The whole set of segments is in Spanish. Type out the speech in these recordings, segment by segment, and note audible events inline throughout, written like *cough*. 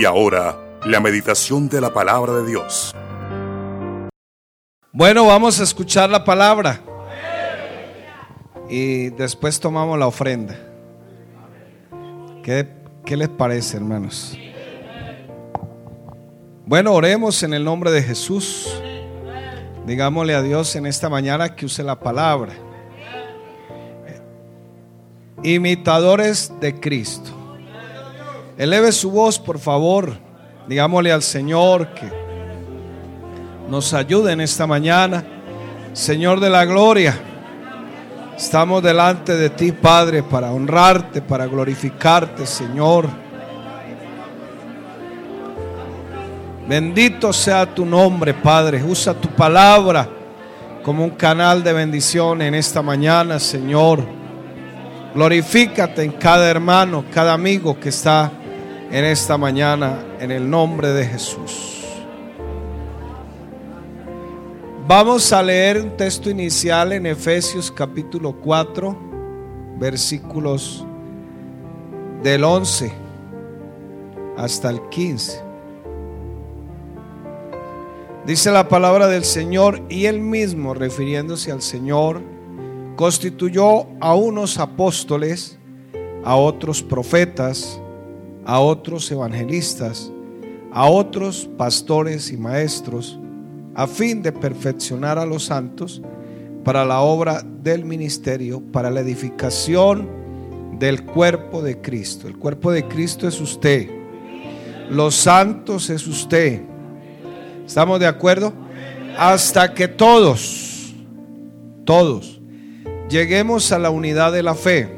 Y ahora, la meditación de la palabra de Dios. Bueno, vamos a escuchar la palabra. Y después tomamos la ofrenda. ¿Qué, qué les parece, hermanos? Bueno, oremos en el nombre de Jesús. Digámosle a Dios en esta mañana que use la palabra. Imitadores de Cristo. Eleve su voz, por favor. Digámosle al Señor que nos ayude en esta mañana. Señor de la gloria, estamos delante de ti, Padre, para honrarte, para glorificarte, Señor. Bendito sea tu nombre, Padre. Usa tu palabra como un canal de bendición en esta mañana, Señor. Glorifícate en cada hermano, cada amigo que está en esta mañana, en el nombre de Jesús. Vamos a leer un texto inicial en Efesios capítulo 4, versículos del 11 hasta el 15. Dice la palabra del Señor y él mismo, refiriéndose al Señor, constituyó a unos apóstoles, a otros profetas, a otros evangelistas, a otros pastores y maestros, a fin de perfeccionar a los santos para la obra del ministerio, para la edificación del cuerpo de Cristo. El cuerpo de Cristo es usted. Los santos es usted. ¿Estamos de acuerdo? Hasta que todos, todos, lleguemos a la unidad de la fe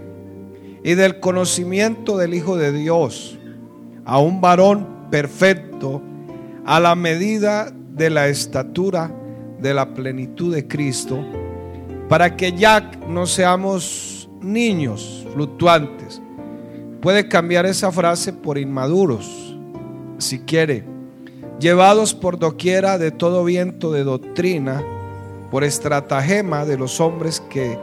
y del conocimiento del Hijo de Dios, a un varón perfecto, a la medida de la estatura de la plenitud de Cristo, para que ya no seamos niños fluctuantes. Puede cambiar esa frase por inmaduros, si quiere, llevados por doquiera de todo viento de doctrina, por estratagema de los hombres que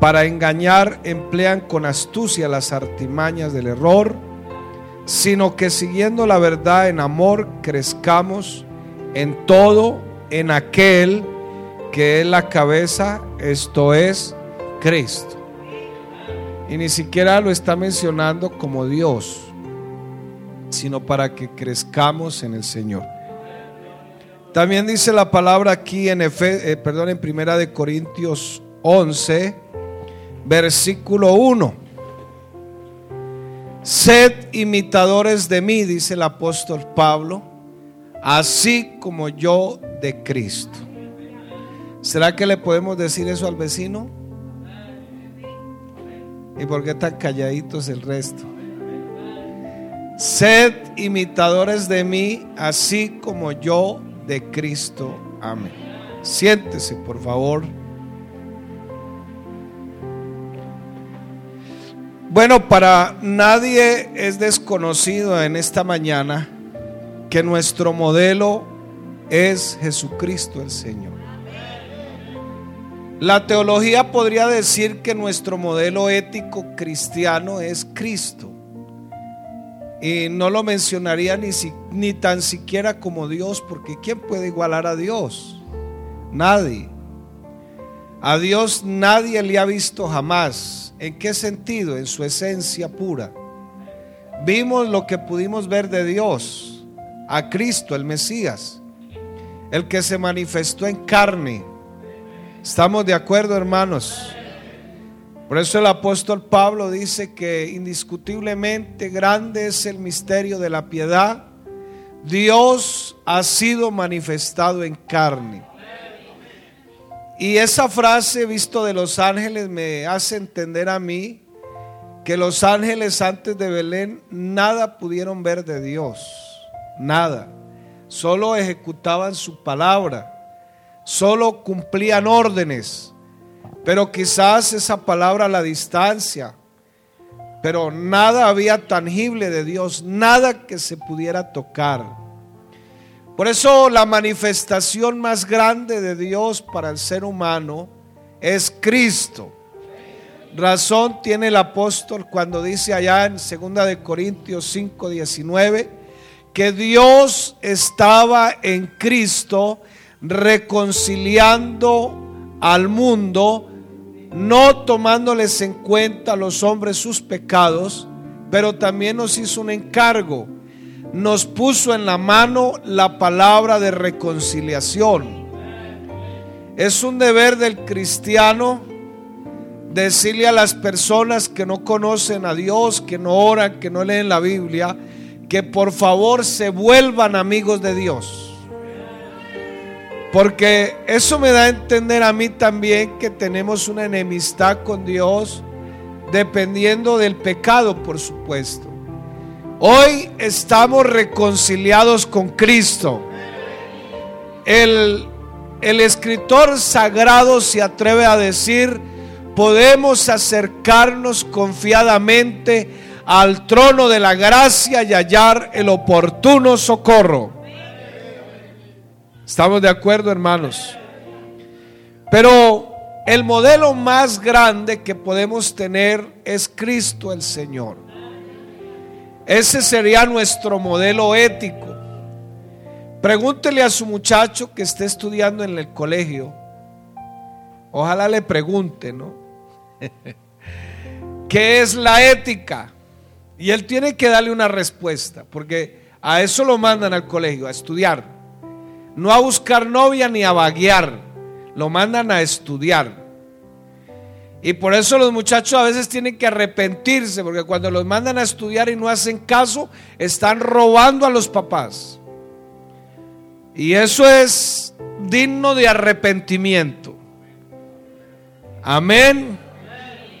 para engañar emplean con astucia las artimañas del error, sino que siguiendo la verdad en amor crezcamos en todo en aquel que es la cabeza, esto es Cristo. Y ni siquiera lo está mencionando como Dios, sino para que crezcamos en el Señor. También dice la palabra aquí en, Efe, eh, perdón, en Primera de Corintios 11, versículo 1. Sed imitadores de mí, dice el apóstol Pablo, así como yo de Cristo. ¿Será que le podemos decir eso al vecino? ¿Y por qué tan calladitos el resto? Sed imitadores de mí, así como yo de Cristo. Amén. Siéntese, por favor. Bueno, para nadie es desconocido en esta mañana que nuestro modelo es Jesucristo el Señor. La teología podría decir que nuestro modelo ético cristiano es Cristo. Y no lo mencionaría ni, ni tan siquiera como Dios, porque ¿quién puede igualar a Dios? Nadie. A Dios nadie le ha visto jamás. ¿En qué sentido? En su esencia pura. Vimos lo que pudimos ver de Dios, a Cristo, el Mesías, el que se manifestó en carne. ¿Estamos de acuerdo, hermanos? Por eso el apóstol Pablo dice que indiscutiblemente grande es el misterio de la piedad. Dios ha sido manifestado en carne. Y esa frase visto de los ángeles me hace entender a mí que los ángeles antes de Belén nada pudieron ver de Dios, nada. Solo ejecutaban su palabra, solo cumplían órdenes, pero quizás esa palabra a la distancia, pero nada había tangible de Dios, nada que se pudiera tocar. Por eso la manifestación más grande de Dios para el ser humano es Cristo. Razón tiene el apóstol cuando dice allá en 2 de Corintios 5, 19, que Dios estaba en Cristo reconciliando al mundo, no tomándoles en cuenta a los hombres sus pecados, pero también nos hizo un encargo. Nos puso en la mano la palabra de reconciliación. Es un deber del cristiano decirle a las personas que no conocen a Dios, que no oran, que no leen la Biblia, que por favor se vuelvan amigos de Dios. Porque eso me da a entender a mí también que tenemos una enemistad con Dios dependiendo del pecado, por supuesto. Hoy estamos reconciliados con Cristo. El, el escritor sagrado se atreve a decir, podemos acercarnos confiadamente al trono de la gracia y hallar el oportuno socorro. ¿Estamos de acuerdo, hermanos? Pero el modelo más grande que podemos tener es Cristo el Señor. Ese sería nuestro modelo ético. Pregúntele a su muchacho que esté estudiando en el colegio. Ojalá le pregunte, ¿no? *laughs* ¿Qué es la ética? Y él tiene que darle una respuesta, porque a eso lo mandan al colegio, a estudiar. No a buscar novia ni a vaguear, lo mandan a estudiar. Y por eso los muchachos a veces tienen que arrepentirse, porque cuando los mandan a estudiar y no hacen caso, están robando a los papás. Y eso es digno de arrepentimiento. Amén.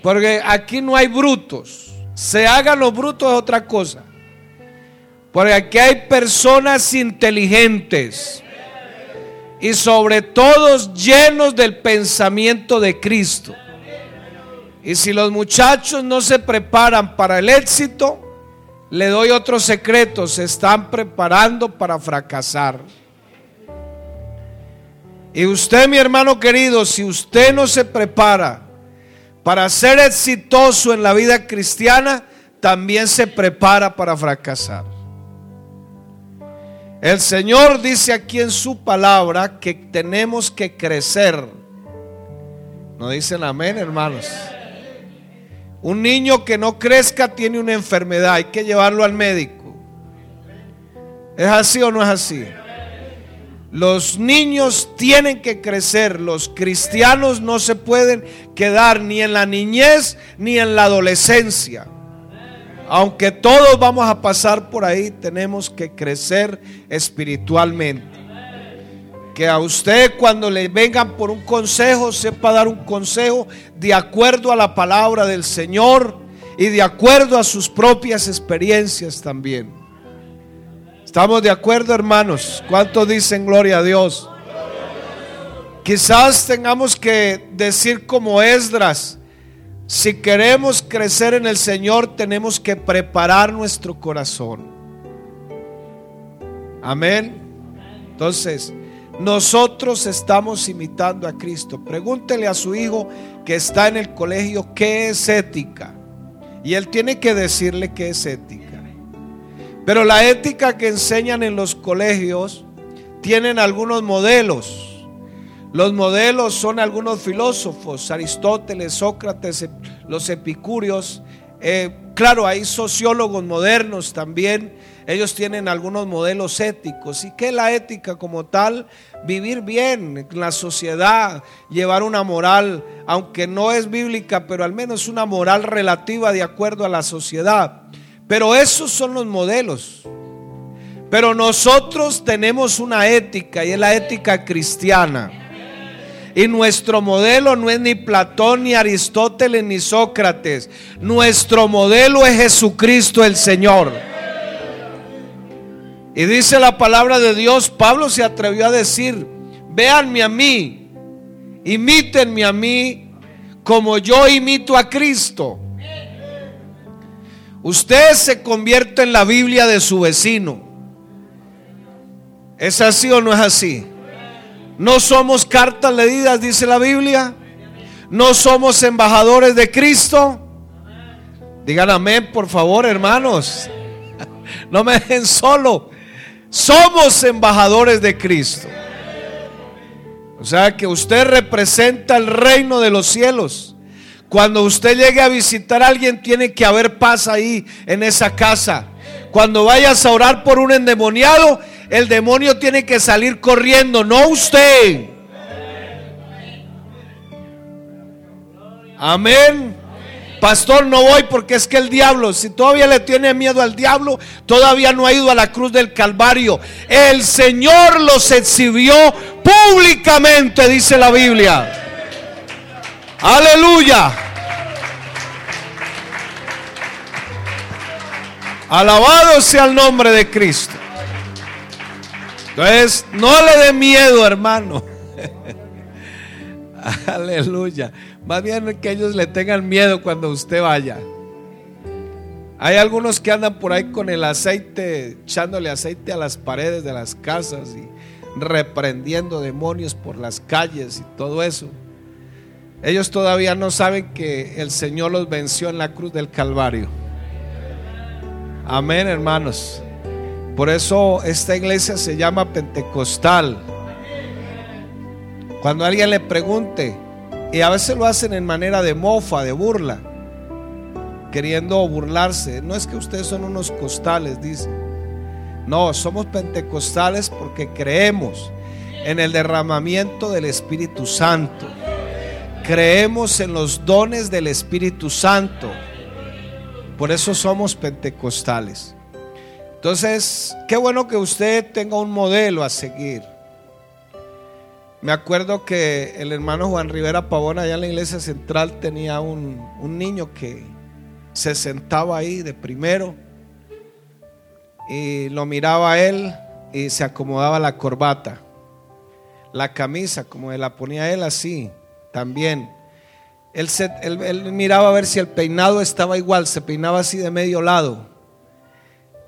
Porque aquí no hay brutos. Se hagan los brutos es otra cosa. Porque aquí hay personas inteligentes. Y sobre todo llenos del pensamiento de Cristo. Y si los muchachos no se preparan para el éxito, le doy otro secreto, se están preparando para fracasar. Y usted, mi hermano querido, si usted no se prepara para ser exitoso en la vida cristiana, también se prepara para fracasar. El Señor dice aquí en su palabra que tenemos que crecer. ¿No dicen amén, hermanos? Un niño que no crezca tiene una enfermedad, hay que llevarlo al médico. ¿Es así o no es así? Los niños tienen que crecer, los cristianos no se pueden quedar ni en la niñez ni en la adolescencia. Aunque todos vamos a pasar por ahí, tenemos que crecer espiritualmente. Que a usted cuando le vengan por un consejo, sepa dar un consejo de acuerdo a la palabra del Señor y de acuerdo a sus propias experiencias también. ¿Estamos de acuerdo, hermanos? ¿Cuántos dicen gloria a Dios? Quizás tengamos que decir como Esdras, si queremos crecer en el Señor, tenemos que preparar nuestro corazón. Amén. Entonces, nosotros estamos imitando a Cristo. Pregúntele a su hijo que está en el colegio qué es ética. Y él tiene que decirle qué es ética. Pero la ética que enseñan en los colegios tienen algunos modelos. Los modelos son algunos filósofos, Aristóteles, Sócrates, los epicúreos. Eh, claro, hay sociólogos modernos también. Ellos tienen algunos modelos éticos. ¿Y qué es la ética como tal? Vivir bien en la sociedad, llevar una moral, aunque no es bíblica, pero al menos una moral relativa de acuerdo a la sociedad. Pero esos son los modelos. Pero nosotros tenemos una ética y es la ética cristiana. Y nuestro modelo no es ni Platón, ni Aristóteles, ni Sócrates. Nuestro modelo es Jesucristo el Señor. Y dice la palabra de Dios, Pablo se atrevió a decir, véanme a mí, imítenme a mí como yo imito a Cristo. Usted se convierte en la Biblia de su vecino. ¿Es así o no es así? No somos cartas leídas, dice la Biblia. No somos embajadores de Cristo. Digan amén, por favor, hermanos. *laughs* No me dejen solo. Somos embajadores de Cristo. O sea que usted representa el reino de los cielos. Cuando usted llegue a visitar a alguien, tiene que haber paz ahí en esa casa. Cuando vayas a orar por un endemoniado, el demonio tiene que salir corriendo, no usted. Amén. Pastor, no voy porque es que el diablo, si todavía le tiene miedo al diablo, todavía no ha ido a la cruz del Calvario. El Señor los exhibió públicamente, dice la Biblia. Aleluya. Alabado sea el nombre de Cristo. Entonces, no le dé miedo, hermano. *laughs* Aleluya. Más bien que ellos le tengan miedo cuando usted vaya. Hay algunos que andan por ahí con el aceite, echándole aceite a las paredes de las casas y reprendiendo demonios por las calles y todo eso. Ellos todavía no saben que el Señor los venció en la cruz del Calvario. Amén, hermanos. Por eso esta iglesia se llama Pentecostal. Cuando alguien le pregunte, y a veces lo hacen en manera de mofa, de burla, queriendo burlarse. No es que ustedes son unos costales, dice. No, somos pentecostales porque creemos en el derramamiento del Espíritu Santo. Creemos en los dones del Espíritu Santo. Por eso somos pentecostales. Entonces, qué bueno que usted tenga un modelo a seguir. Me acuerdo que el hermano Juan Rivera Pavón allá en la iglesia central tenía un, un niño que se sentaba ahí de primero y lo miraba a él y se acomodaba la corbata. La camisa, como la ponía él así, también. Él, él, miraba a ver si el peinado estaba igual, se peinaba así de medio lado.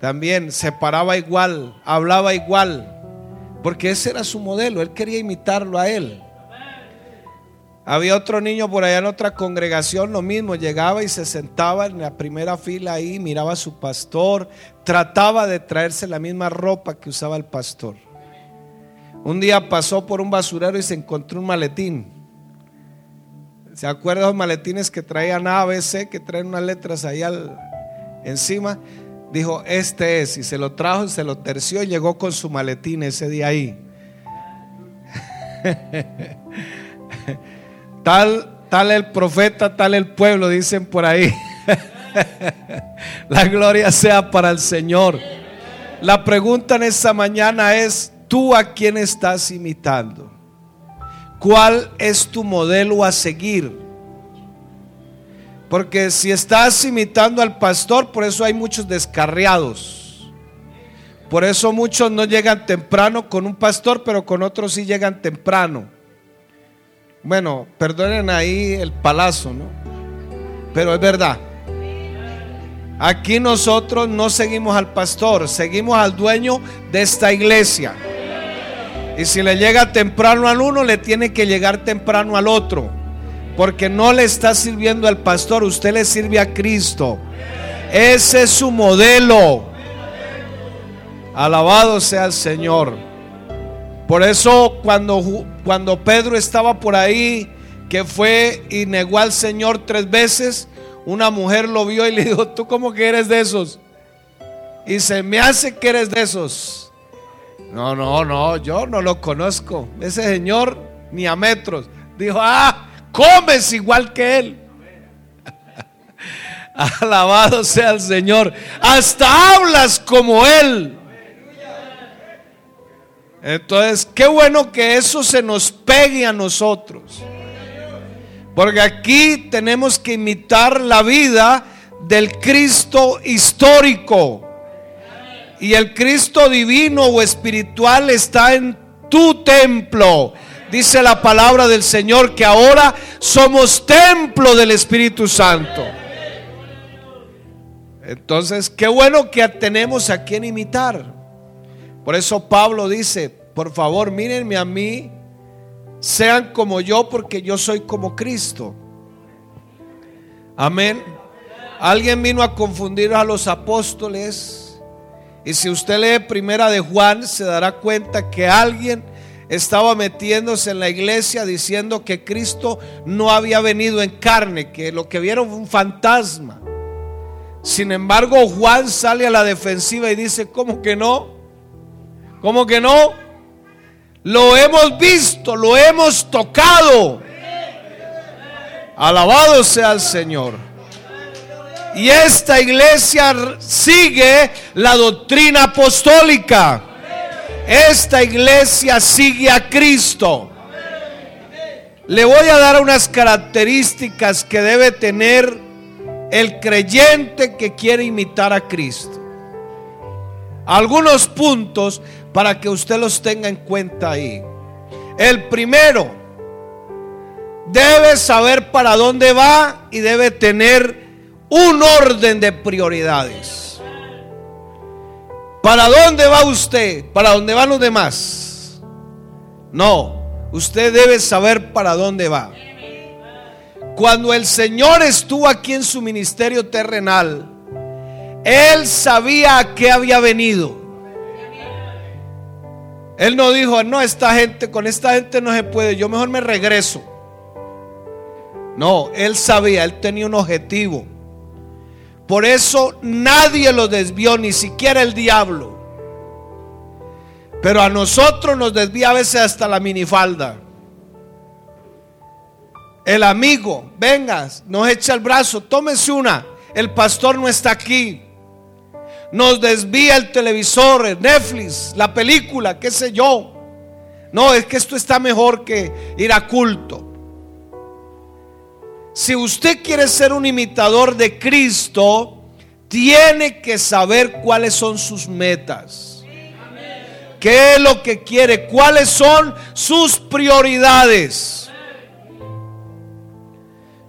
También se paraba igual, hablaba igual, porque ese era su modelo, él quería imitarlo a él. Había otro niño por allá en otra congregación, lo mismo, llegaba y se sentaba en la primera fila ahí, miraba a su pastor, trataba de traerse la misma ropa que usaba el pastor. Un día pasó por un basurero y se encontró un maletín. ¿Se acuerdan los maletines que traían A, B, C, que traen unas letras ahí encima? Dijo, este es, y se lo trajo se lo terció y llegó con su maletín ese día ahí. *laughs* Tal, tal el profeta, tal el pueblo, dicen por ahí. *laughs* La gloria sea para el Señor. La pregunta en esta mañana es, ¿tú a quién estás imitando? ¿Cuál es tu modelo a seguir? Porque si estás imitando al pastor, por eso hay muchos descarriados. Por eso muchos no llegan temprano con un pastor, pero con otros sí llegan temprano. Bueno, perdonen ahí el palazo, ¿no? Pero es verdad. Aquí nosotros no seguimos al pastor, seguimos al dueño de esta iglesia. Y si le llega temprano al uno, le tiene que llegar temprano al otro. Porque no le está sirviendo al pastor, usted le sirve a Cristo. Ese es su modelo. Alabado sea el Señor. Por eso cuando, cuando Pedro estaba por ahí, que fue y negó al Señor tres veces, una mujer lo vio y le dijo, ¿tú cómo que eres de esos? Y se me hace que eres de esos. No, no, no, yo no lo conozco. Ese señor ni a metros. Dijo, ah, comes igual que él. *laughs* Alabado sea el Señor. Hasta hablas como él. Entonces, qué bueno que eso se nos pegue a nosotros. Porque aquí tenemos que imitar la vida del Cristo histórico. Y el Cristo divino o espiritual está en tu templo. Dice la palabra del Señor que ahora somos templo del Espíritu Santo. Entonces, qué bueno que tenemos a quien imitar. Por eso Pablo dice, por favor, mírenme a mí, sean como yo porque yo soy como Cristo. Amén. Alguien vino a confundir a los apóstoles Y si usted lee primera de Juan, se dará cuenta que alguien estaba metiéndose en la iglesia diciendo que Cristo no había venido en carne, que lo que vieron fue un fantasma. Sin embargo, Juan sale a la defensiva y dice, ¿cómo que no? ¿Cómo que no? Lo hemos visto, lo hemos tocado. Alabado sea el Señor. Y esta iglesia sigue la doctrina apostólica. Esta iglesia sigue a Cristo. Le voy a dar unas características que debe tener el creyente que quiere imitar a Cristo. Algunos puntos para que usted los tenga en cuenta ahí. El primero, debe saber para dónde va y debe tener un orden de prioridades. ¿Para dónde va usted? ¿Para dónde van los demás? No, usted debe saber para dónde va. Cuando el Señor estuvo aquí en su ministerio terrenal, Él sabía a qué había venido. Él no dijo, no, esta gente, con esta gente no se puede, yo mejor me regreso. No, Él sabía, Él tenía un objetivo. Por eso nadie lo desvió, ni siquiera el diablo. Pero a nosotros nos desvía a veces hasta la minifalda. El amigo, vengas, nos echa el brazo, tómese una. El pastor no está aquí. Nos desvía el televisor, el Netflix, la película, qué sé yo. No, es que esto está mejor que ir a culto. Si usted quiere ser un imitador de Cristo, tiene que saber cuáles son sus metas. ¿Qué es lo que quiere? ¿Cuáles son sus prioridades?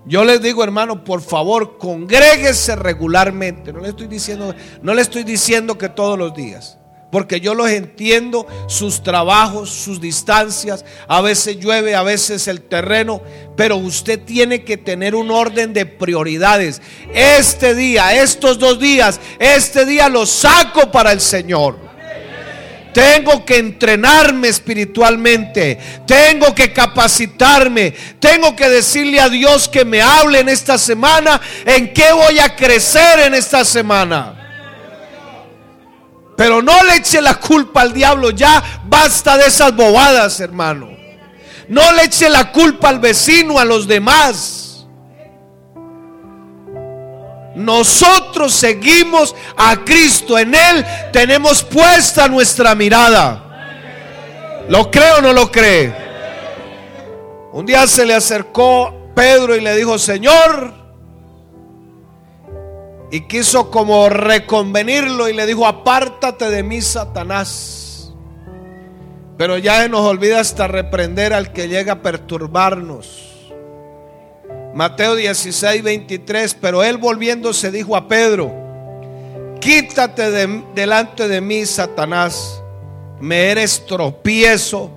Yo les digo, hermano, por favor, congréguese regularmente. No le estoy diciendo, no le estoy diciendo que todos los días porque yo los entiendo, sus trabajos, sus distancias, a veces llueve, a veces el terreno, pero usted tiene que tener un orden de prioridades. Este día, estos dos días, este día lo saco para el Señor. Tengo que entrenarme espiritualmente. Tengo que capacitarme. Tengo que decirle a Dios que me hable en esta semana. ¿En qué voy a crecer en esta semana? Pero no le eche la culpa al diablo, ya basta de esas bobadas, hermano. No le eche la culpa al vecino, a los demás. Nosotros seguimos a Cristo, en Él tenemos puesta nuestra mirada. ¿Lo cree o no lo cree? Un día se le acercó Pedro y le dijo, Señor, y quiso como reconvenirlo y le dijo, apártate de mí, Satanás. Pero ya nos olvida hasta reprender al que llega a perturbarnos. Mateo 16, 23, pero él volviéndose dijo a Pedro, quítate delante de mí, Satanás, me eres tropiezo,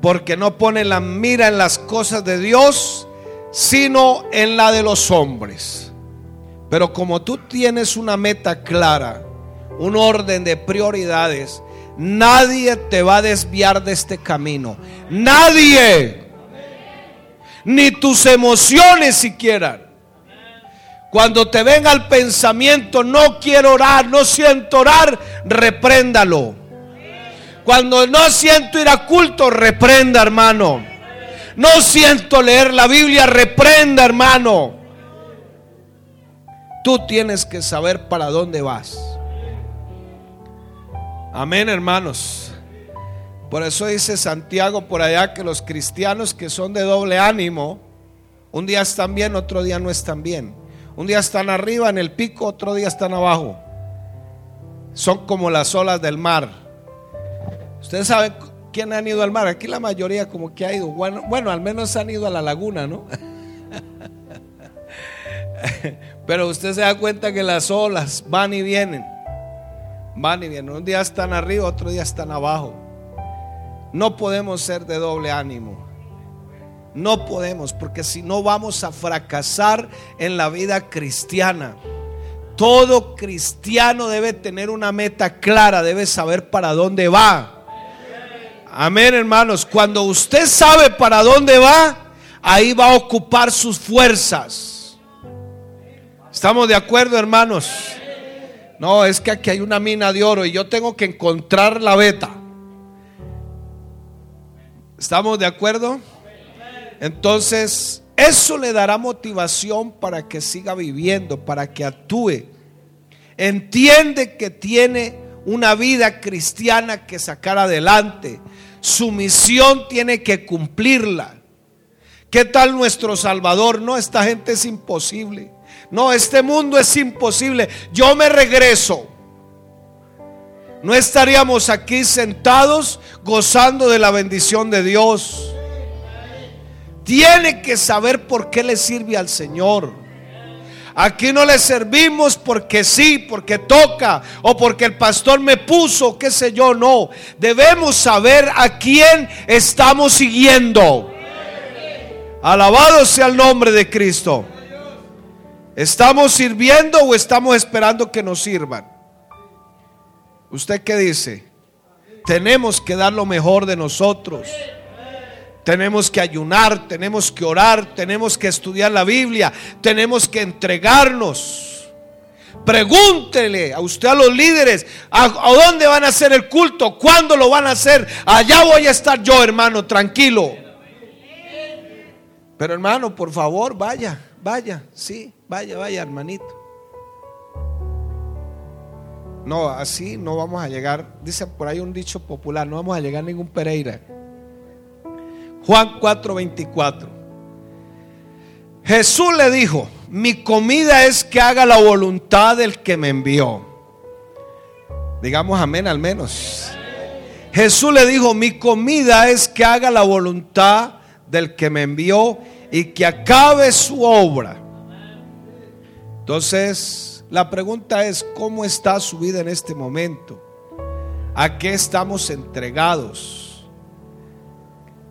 porque no pone la mira en las cosas de Dios, sino en la de los hombres. Pero como tú tienes una meta clara, un orden de prioridades, nadie te va a desviar de este camino. Nadie. Ni tus emociones siquiera. Cuando te venga el pensamiento, no quiero orar, no siento orar, repréndalo. Cuando no siento ir a culto, reprenda, hermano. No siento leer la Biblia, reprenda, hermano. Tú tienes que saber para dónde vas. Amén, hermanos. Por eso dice Santiago por allá que los cristianos que son de doble ánimo, un día están bien, otro día no están bien. Un día están arriba en el pico, otro día están abajo. Son como las olas del mar. Ustedes saben quién han ido al mar. Aquí la mayoría como que ha ido. Bueno, bueno al menos han ido a la laguna, ¿no? *laughs* Pero usted se da cuenta que las olas van y vienen. Van y vienen. Un día están arriba, otro día están abajo. No podemos ser de doble ánimo. No podemos, porque si no vamos a fracasar en la vida cristiana. Todo cristiano debe tener una meta clara, debe saber para dónde va. Amén, hermanos. Cuando usted sabe para dónde va, ahí va a ocupar sus fuerzas. ¿Estamos de acuerdo, hermanos? No, es que aquí hay una mina de oro y yo tengo que encontrar la beta. ¿Estamos de acuerdo? Entonces, eso le dará motivación para que siga viviendo, para que actúe. Entiende que tiene una vida cristiana que sacar adelante. Su misión tiene que cumplirla. ¿Qué tal nuestro Salvador? No, esta gente es imposible. No, este mundo es imposible. Yo me regreso. No estaríamos aquí sentados gozando de la bendición de Dios tiene que saber por qué le sirve al Señor. Aquí no le servimos porque sí, porque toca o porque el pastor me puso, qué sé yo, no. Debemos saber a quién estamos siguiendo. Alabado sea el nombre de Cristo. ¿Estamos sirviendo o estamos esperando que nos sirvan? ¿Usted qué dice? Tenemos que dar lo mejor de nosotros tenemos que ayunar, tenemos que orar, tenemos que estudiar la Biblia, tenemos que entregarnos. Pregúntele a usted a los líderes, ¿a, dónde van a hacer el culto? ¿Cuándo lo van a hacer? Allá voy a estar yo, hermano, tranquilo. Pero hermano, por favor, vaya, vaya, sí, vaya, vaya, hermanito. No, así no vamos a llegar. Dice por ahí un dicho popular, no vamos a llegar a ningún Pereira. Juan 4:24. Jesús le dijo, mi comida es que haga la voluntad del que me envió. Digamos amén al menos. Jesús le dijo, mi comida es que haga la voluntad del que me envió y que acabe su obra. Entonces, la pregunta es, ¿cómo está su vida en este momento? ¿A qué estamos entregados?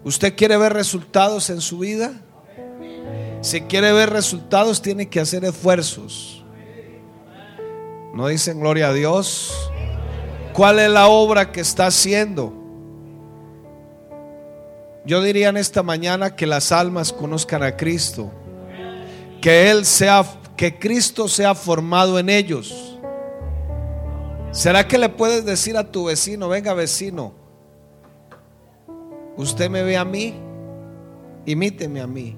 ¿Usted quiere ver resultados en su vida? Si quiere ver resultados, tiene que hacer esfuerzos. ¿No dicen gloria a Dios? ¿Cuál es la obra que está haciendo? Yo diría en esta mañana que las almas conozcan a Cristo. Que Él sea, que Cristo sea formado en ellos. ¿Será que le puedes decir a tu vecino, venga vecino, Usted me ve a mí, imíteme a mí,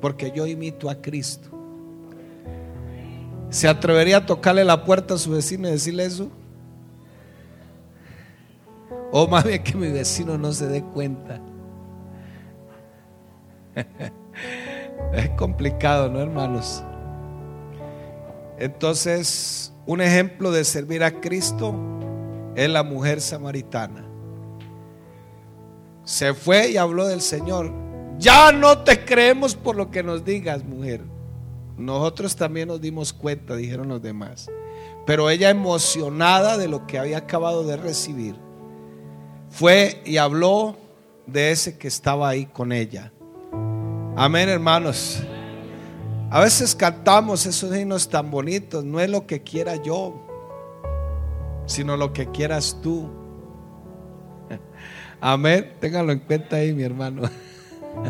porque yo imito a Cristo. ¿Se atrevería a tocarle la puerta a su vecino y decirle eso? O más bien que mi vecino no se dé cuenta. *laughs* Es complicado, ¿no, hermanos? Entonces, un ejemplo de servir a Cristo es la mujer samaritana se fue y habló del Señor. Ya no te creemos por lo que nos digas, mujer. Nosotros también nos dimos cuenta, dijeron los demás. Pero ella emocionada de lo que había acabado de recibir, fue y habló de ese que estaba ahí con ella. Amén, hermanos. A veces cantamos esos himnos tan bonitos, no es lo que quiera yo, sino lo que quieras tú. *laughs* Amén. Téngalo en cuenta ahí, mi hermano.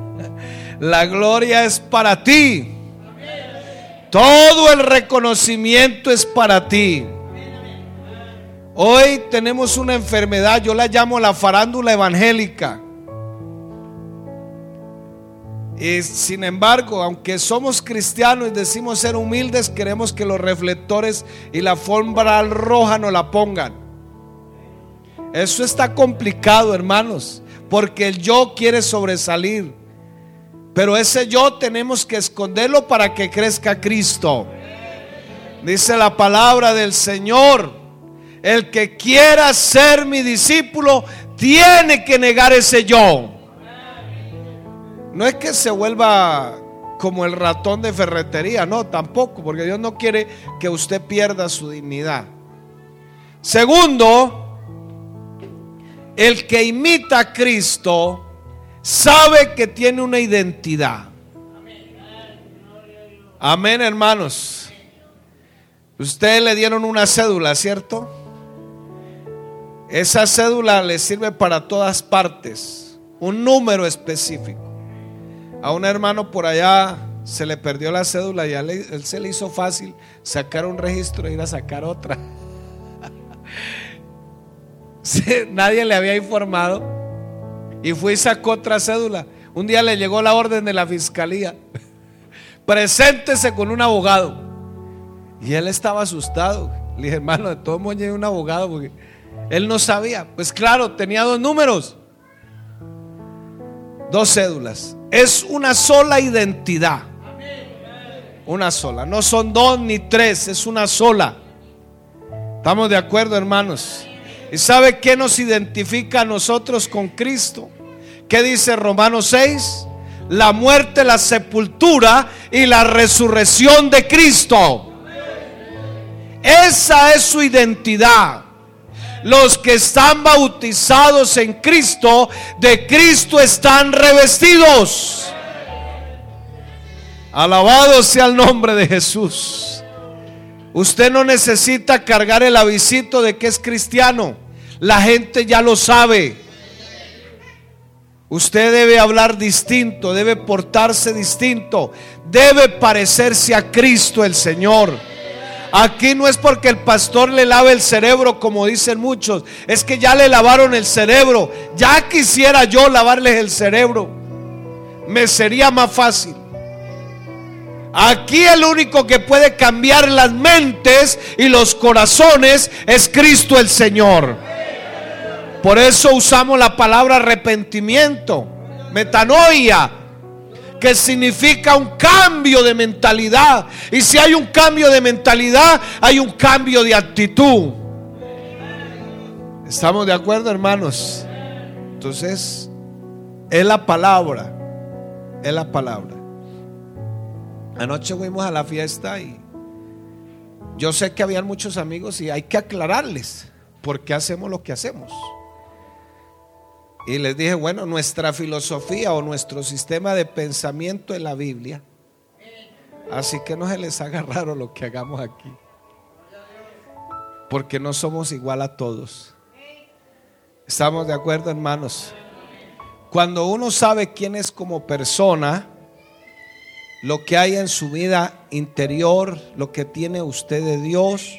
*laughs* La gloria es para ti. Todo el reconocimiento es para ti. Hoy tenemos una enfermedad, yo la llamo la farándula evangélica. Y sin embargo, aunque somos cristianos y decimos ser humildes, queremos que los reflectores y la alfombra roja nos la pongan. Eso está complicado, hermanos, porque el yo quiere sobresalir. Pero ese yo tenemos que esconderlo para que crezca Cristo. Dice la palabra del Señor, el que quiera ser mi discípulo tiene que negar ese yo. No es que se vuelva como el ratón de ferretería, no, tampoco, porque Dios no quiere que usted pierda su dignidad. Segundo, el que imita a Cristo sabe que tiene una identidad. Amén, hermanos. Ustedes le dieron una cédula, ¿cierto? Esa cédula le sirve para todas partes, un número específico. A un hermano por allá se le perdió la cédula y a él, se le hizo fácil sacar un registro e ir a sacar otra. *laughs* nadie le había informado y fue y sacó otra cédula. Un día le llegó la orden de la fiscalía. *laughs* Preséntese con un abogado. Y él estaba asustado. Le dije, hermano, de todo modo un abogado porque él no sabía. Pues claro, tenía dos números. Dos cédulas. Es una sola identidad. Una sola. No son dos ni tres, es una sola. ¿Estamos de acuerdo, hermanos? ¿Y sabe qué nos identifica a nosotros con Cristo? ¿Qué dice Romanos 6? La muerte, la sepultura y la resurrección de Cristo. Esa es su identidad. Los que están bautizados en Cristo, de Cristo están revestidos. Alabado sea el nombre de Jesús. Usted no necesita cargar el avisito de que es cristiano. La gente ya lo sabe. Usted debe hablar distinto, debe portarse distinto, debe parecerse a Cristo el Señor. Aquí no es porque el pastor le lave el cerebro, como dicen muchos. Es que ya le lavaron el cerebro. Ya quisiera yo lavarles el cerebro. Me sería más fácil. Aquí el único que puede cambiar las mentes y los corazones es Cristo el Señor. Por eso usamos la palabra arrepentimiento, metanoia que significa un cambio de mentalidad. Y si hay un cambio de mentalidad, hay un cambio de actitud. ¿Estamos de acuerdo, hermanos? Entonces, es la palabra. Es la palabra. Anoche fuimos a la fiesta y yo sé que habían muchos amigos y hay que aclararles por qué hacemos lo que hacemos. Y les dije, bueno, nuestra filosofía o nuestro sistema de pensamiento en la Biblia. Así que no se les haga raro lo que hagamos aquí. Porque no somos igual a todos. ¿Estamos de acuerdo, hermanos? Cuando uno sabe quién es como persona, lo que hay en su vida interior, lo que tiene usted de Dios,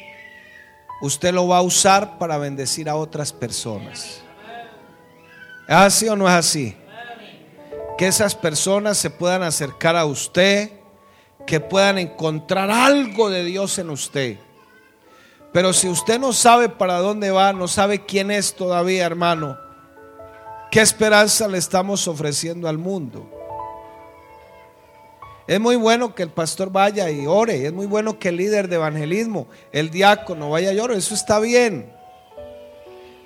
usted lo va a usar para bendecir a otras personas. ¿Es así o no es así? Que esas personas se puedan acercar a usted, que puedan encontrar algo de Dios en usted. Pero si usted no sabe para dónde va, no sabe quién es todavía, hermano, ¿qué esperanza le estamos ofreciendo al mundo? Es muy bueno que el pastor vaya y ore, es muy bueno que el líder de evangelismo, el diácono vaya y ore, eso está bien.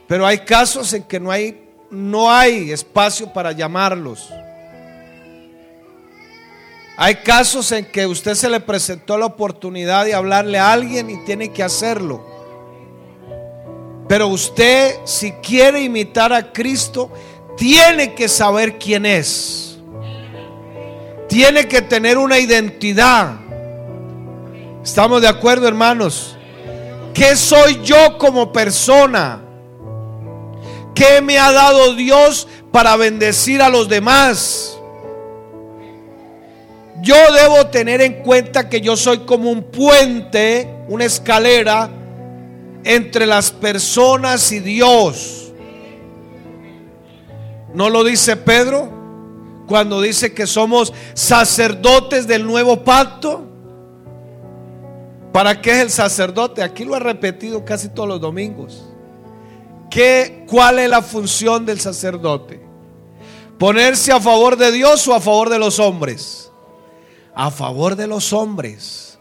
Pero hay casos en que no hay no hay espacio para llamarlos. Hay casos en que usted se le presentó la oportunidad de hablarle a alguien y tiene que hacerlo. Pero usted, si quiere imitar a Cristo, tiene que saber quién es. Tiene que tener una identidad. ¿Estamos de acuerdo, hermanos? ¿Qué soy yo como persona? ¿Qué me ha dado Dios para bendecir a los demás? Yo debo tener en cuenta que yo soy como un puente, una escalera entre las personas y Dios. ¿No lo dice Pedro cuando dice que somos sacerdotes del nuevo pacto? ¿Para qué es el sacerdote? Aquí lo he repetido casi todos los domingos. ¿Qué, ¿Cuál es la función del sacerdote? ¿Ponerse a favor de Dios o a favor de los hombres? A favor de los hombres.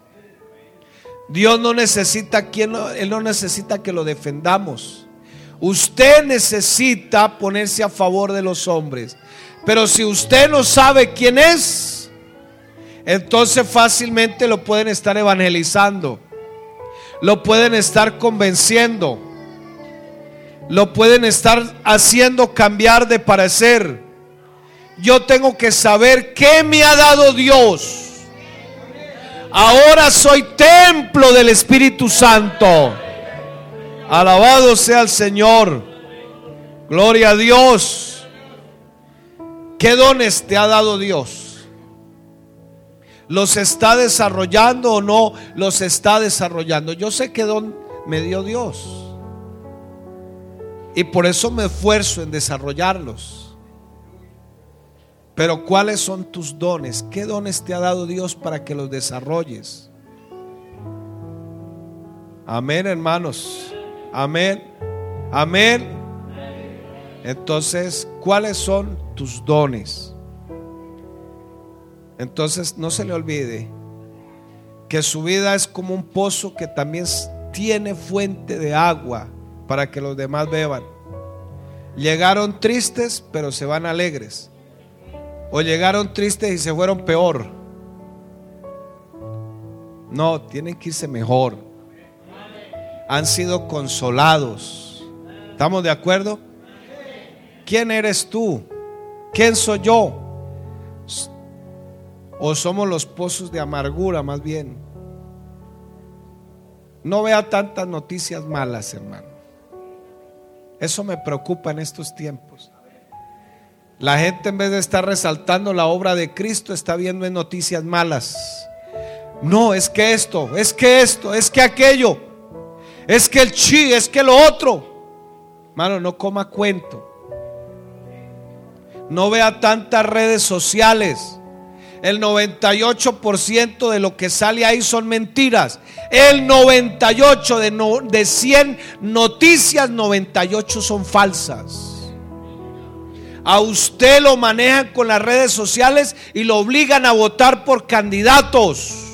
Dios no necesita quien él no necesita que lo defendamos. Usted necesita ponerse a favor de los hombres. Pero si usted no sabe quién es, entonces fácilmente lo pueden estar evangelizando. Lo pueden estar convenciendo lo pueden estar haciendo cambiar de parecer. Yo tengo que saber qué me ha dado Dios. Ahora soy templo del Espíritu Santo. Alabado sea el Señor. Gloria a Dios. ¿Qué dones te ha dado Dios? ¿Los está desarrollando o no los está desarrollando? Yo sé qué don me dio Dios. Y por eso me esfuerzo en desarrollarlos. Pero ¿cuáles son tus dones? ¿Qué dones te ha dado Dios para que los desarrolles? Amén, hermanos. Amén. Amén. Entonces, ¿cuáles son tus dones? Entonces, no se le olvide que su vida es como un pozo que también tiene fuente de agua para que los demás beban. Llegaron tristes, pero se van alegres. O llegaron tristes y se fueron peor. No, tienen que irse mejor. Han sido consolados. ¿Estamos de acuerdo? ¿Quién eres tú? ¿Quién soy yo? ¿O somos los pozos de amargura más bien? No vea tantas noticias malas, hermano. Eso me preocupa en estos tiempos. La gente en vez de estar resaltando la obra de Cristo está viendo en noticias malas. No, es que esto, es que esto, es que aquello, es que el chi, es que lo otro. Hermano, no coma cuento. No vea tantas redes sociales. El 98% de lo que sale ahí son mentiras. El 98 de, de 100 noticias, 98 son falsas. A usted lo manejan con las redes sociales y lo obligan a votar por candidatos.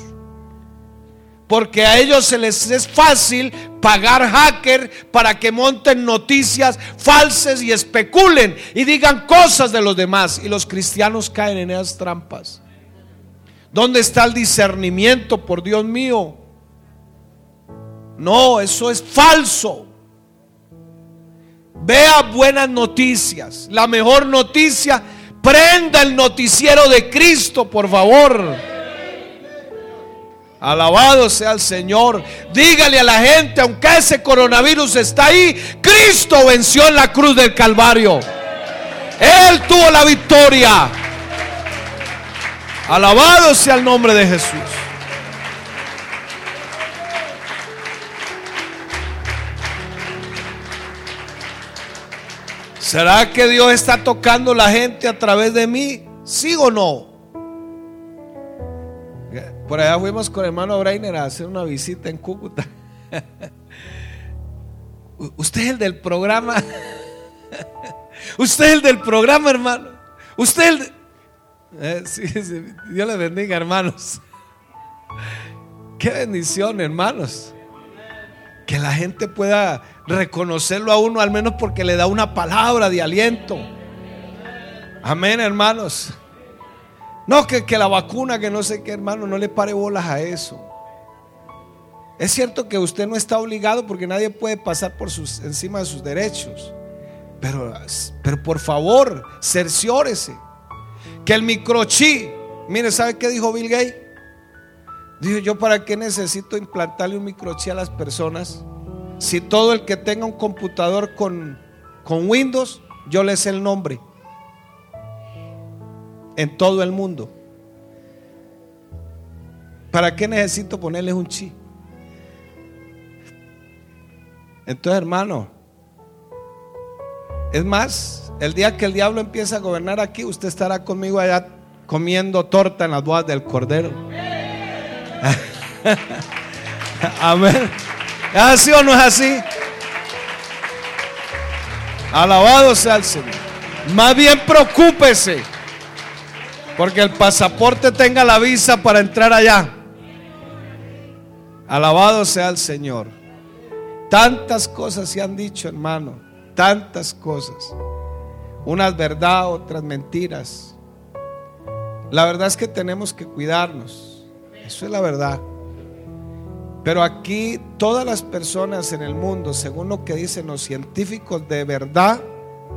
Porque a ellos se les es fácil pagar hacker para que monten noticias falsas y especulen y digan cosas de los demás. Y los cristianos caen en esas trampas. ¿Dónde está el discernimiento, por Dios mío? No, eso es falso. Vea buenas noticias. La mejor noticia, prenda el noticiero de Cristo, por favor. Alabado sea el Señor. Dígale a la gente, aunque ese coronavirus está ahí, Cristo venció en la cruz del Calvario. Él tuvo la victoria. Alabado sea el nombre de Jesús. ¿Será que Dios está tocando la gente a través de mí? ¿Sí o no? Por allá fuimos con hermano Breiner a hacer una visita en Cúcuta. *laughs* Usted es el del programa. *laughs* Usted es el del programa, hermano. Usted es el de... Eh, Dios le bendiga, hermanos. Qué bendición, hermanos. Que la gente pueda reconocerlo a uno, al menos porque le da una palabra de aliento. Amén, hermanos. No, que, que la vacuna, que no sé qué, hermano, no le pare bolas a eso. Es cierto que usted no está obligado porque nadie puede pasar por encima de sus derechos. Pero, pero por favor, cerciórese que el microchip, mire, ¿sabe qué dijo Bill Gates? Dijo, yo para qué necesito implantarle un microchip a las personas si todo el que tenga un computador con, con Windows, yo le sé el nombre en todo el mundo. ¿Para qué necesito ponerles un chip? Entonces, hermano, es más, el día que el diablo empiece a gobernar aquí, usted estará conmigo allá comiendo torta en las bodas del cordero. *laughs* Amén. ¿Es así o no es así? Alabado sea el Señor. Más bien preocúpese. Porque el pasaporte tenga la visa para entrar allá. Alabado sea el Señor. Tantas cosas se han dicho, hermano. Tantas cosas. Unas verdad, otras mentiras. La verdad es que tenemos que cuidarnos. Eso es la verdad. Pero aquí todas las personas en el mundo, según lo que dicen los científicos de verdad,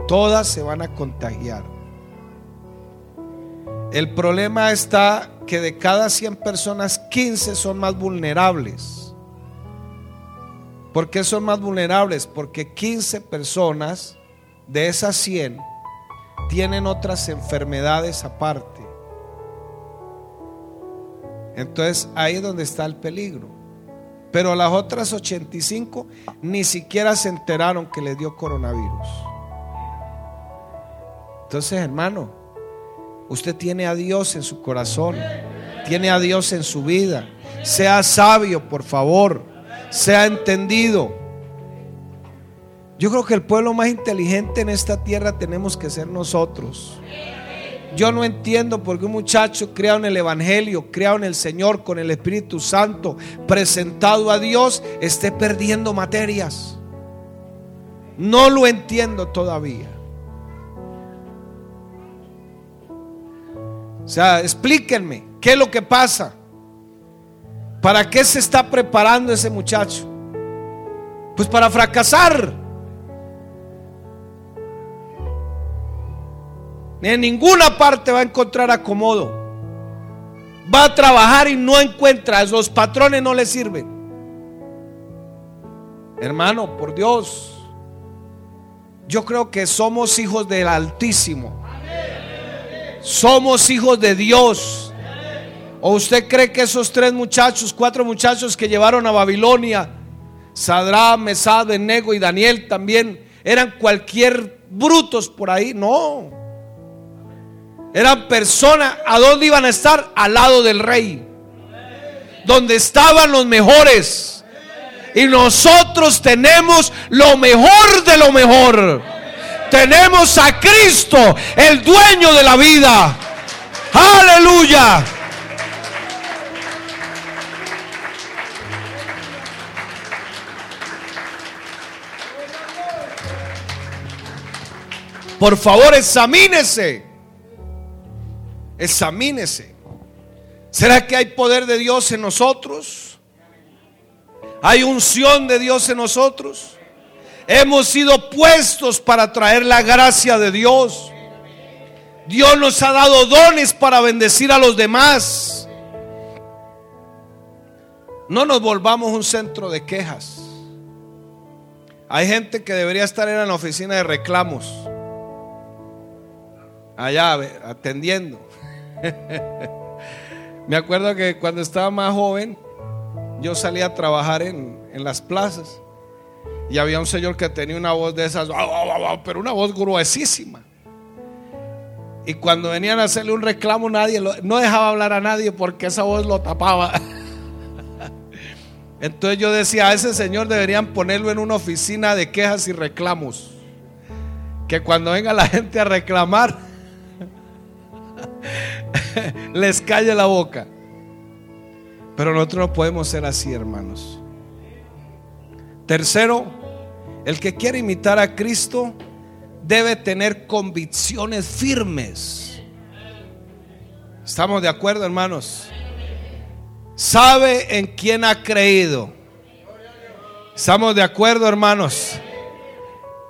todas se van a contagiar. El problema está que de cada 100 personas, 15 son más vulnerables. ¿Por qué son más vulnerables? Porque 15 personas de esas 100 tienen otras enfermedades aparte. Entonces ahí es donde está el peligro. Pero las otras 85 ni siquiera se enteraron que les dio coronavirus. Entonces, hermano, usted tiene a Dios en su corazón, tiene a Dios en su vida. Sea sabio, por favor, sea entendido. Yo creo que el pueblo más inteligente en esta tierra tenemos que ser nosotros. Yo no entiendo por qué un muchacho criado en el Evangelio, criado en el Señor con el Espíritu Santo, presentado a Dios, esté perdiendo materias. No lo entiendo todavía. O sea, explíquenme, ¿qué es lo que pasa? ¿Para qué se está preparando ese muchacho? Pues para fracasar. En ninguna parte va a encontrar acomodo. Va a trabajar y no encuentra. Los patrones no le sirven. Hermano, por Dios. Yo creo que somos hijos del Altísimo. Somos hijos de Dios. ¿O usted cree que esos tres muchachos, cuatro muchachos que llevaron a Babilonia, Sadrá, Mesad, Nego y Daniel también, eran cualquier brutos por ahí? No. Eran personas, ¿a dónde iban a estar? Al lado del rey. Donde estaban los mejores. Y nosotros tenemos lo mejor de lo mejor. Tenemos a Cristo, el dueño de la vida. Aleluya. Por favor, examínese. Examínese. ¿Será que hay poder de Dios en nosotros? ¿Hay unción de Dios en nosotros? Hemos sido puestos para traer la gracia de Dios. Dios nos ha dado dones para bendecir a los demás. No nos volvamos un centro de quejas. Hay gente que debería estar en la oficina de reclamos. Allá atendiendo. *laughs* Me acuerdo que cuando estaba más joven, yo salía a trabajar en, las plazas y había un señor que tenía una voz de esas, pero una voz gruesísima. Y cuando venían a hacerle un reclamo, nadie no dejaba hablar a nadie porque esa voz lo tapaba. *laughs* Entonces yo decía, a ese señor deberían ponerlo en una oficina de quejas y reclamos. Que cuando venga la gente a reclamar, *laughs* les calle la boca. Pero nosotros no podemos ser así, hermanos. Tercero, el que quiere imitar a Cristo debe tener convicciones firmes. ¿Estamos de acuerdo, hermanos? Sabe en quién ha creído. ¿Estamos de acuerdo, hermanos?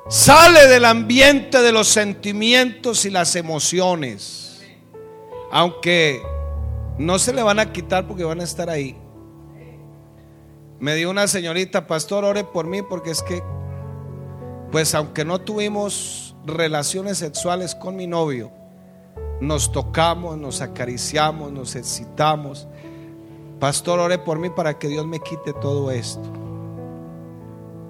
Sale del ambiente de los sentimientos y las emociones aunque no se le van a quitar porque van a estar ahí. Me dio una señorita, pastor, ore por mí porque es que, pues aunque no tuvimos relaciones sexuales con mi novio, nos tocamos, nos acariciamos, nos excitamos. Pastor, ore por mí para que Dios me quite todo esto.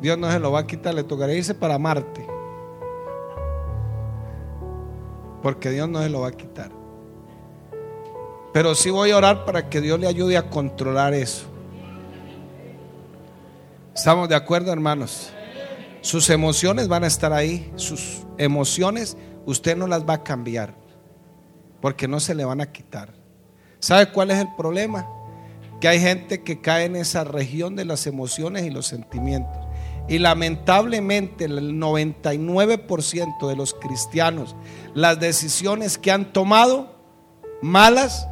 Dios no se lo va a quitar, le tocará irse para Marte. Porque Dios no se lo va a quitar. Pero sí voy a orar para que Dios le ayude a controlar eso. ¿Estamos de acuerdo, hermanos? Sus emociones van a estar ahí. Sus emociones usted no las va a cambiar. Porque no se le van a quitar. ¿Sabe cuál es el problema? Que hay gente que cae en esa región de las emociones y los sentimientos. Y lamentablemente el 99% de los cristianos, las decisiones que han tomado malas,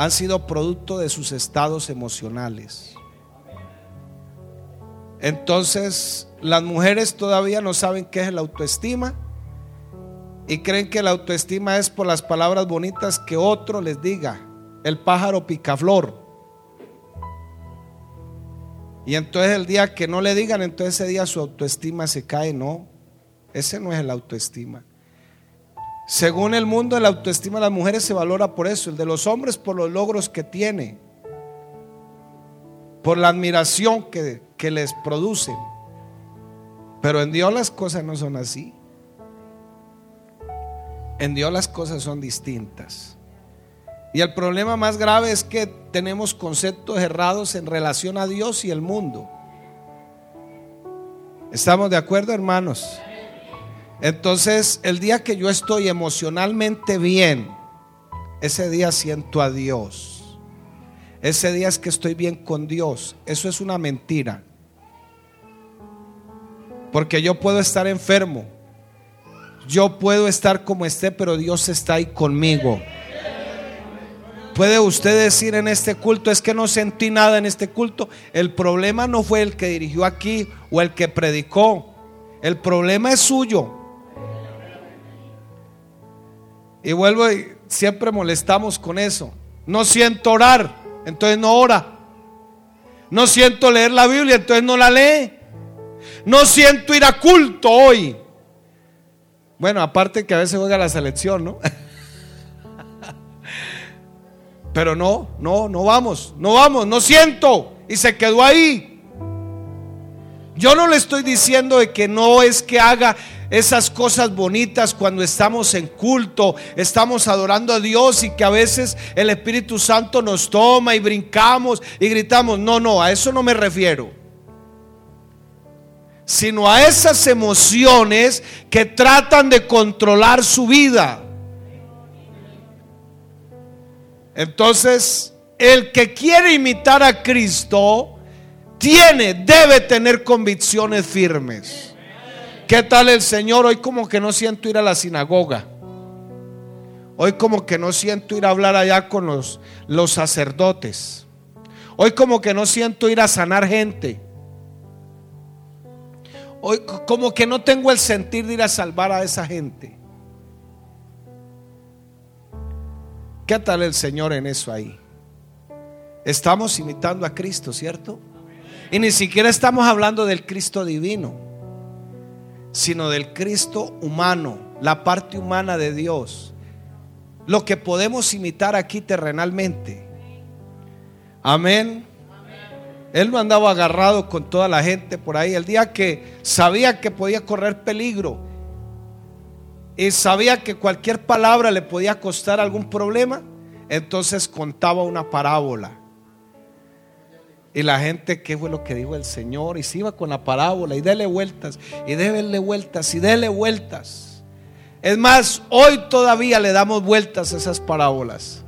han sido producto de sus estados emocionales. Entonces, las mujeres todavía no saben qué es la autoestima y creen que la autoestima es por las palabras bonitas que otro les diga. El pájaro picaflor. Y entonces el día que no le digan, entonces ese día su autoestima se cae. No, ese no es el autoestima. Según el mundo, la autoestima de las mujeres se valora por eso, el de los hombres por los logros que tiene, por la admiración que, que les producen. Pero en Dios las cosas no son así. En Dios las cosas son distintas. Y el problema más grave es que tenemos conceptos errados en relación a Dios y el mundo. ¿Estamos de acuerdo, hermanos? Entonces, el día que yo estoy emocionalmente bien, ese día siento a Dios. Ese día es que estoy bien con Dios. Eso es una mentira. Porque yo puedo estar enfermo. Yo puedo estar como esté, pero Dios está ahí conmigo. Puede usted decir en este culto, es que no sentí nada en este culto. El problema no fue el que dirigió aquí o el que predicó. El problema es suyo. Y vuelvo y siempre molestamos con eso. No siento orar, entonces no ora. No siento leer la Biblia, entonces no la lee. No siento ir a culto hoy. Bueno, aparte que a veces juega la selección, ¿no? *laughs* Pero no, no, no vamos, no vamos, no siento. Y se quedó ahí. Yo no le estoy diciendo de que no es que haga esas cosas bonitas cuando estamos en culto, estamos adorando a Dios y que a veces el Espíritu Santo nos toma y brincamos y gritamos. No, no, a eso no me refiero. Sino a esas emociones que tratan de controlar su vida. Entonces, el que quiere imitar a Cristo tiene, debe tener convicciones firmes. ¿Qué tal el Señor? Hoy como que no siento ir a la sinagoga. Hoy como que no siento ir a hablar allá con los, los sacerdotes. Hoy como que no siento ir a sanar gente. Hoy como que no tengo el sentir de ir a salvar a esa gente. ¿Qué tal el Señor en eso ahí? Estamos imitando a Cristo, ¿cierto? Y ni siquiera estamos hablando del Cristo divino, sino del Cristo humano, la parte humana de Dios. Lo que podemos imitar aquí terrenalmente. Amén. Él no andaba agarrado con toda la gente por ahí. El día que sabía que podía correr peligro, y sabía que cualquier palabra le podía costar algún problema, entonces contaba una parábola. Y la gente, ¿qué fue lo que dijo el Señor? Y se iba con la parábola y dele vueltas, y déle vueltas, y dele vueltas. Es más, hoy todavía le damos vueltas a esas parábolas.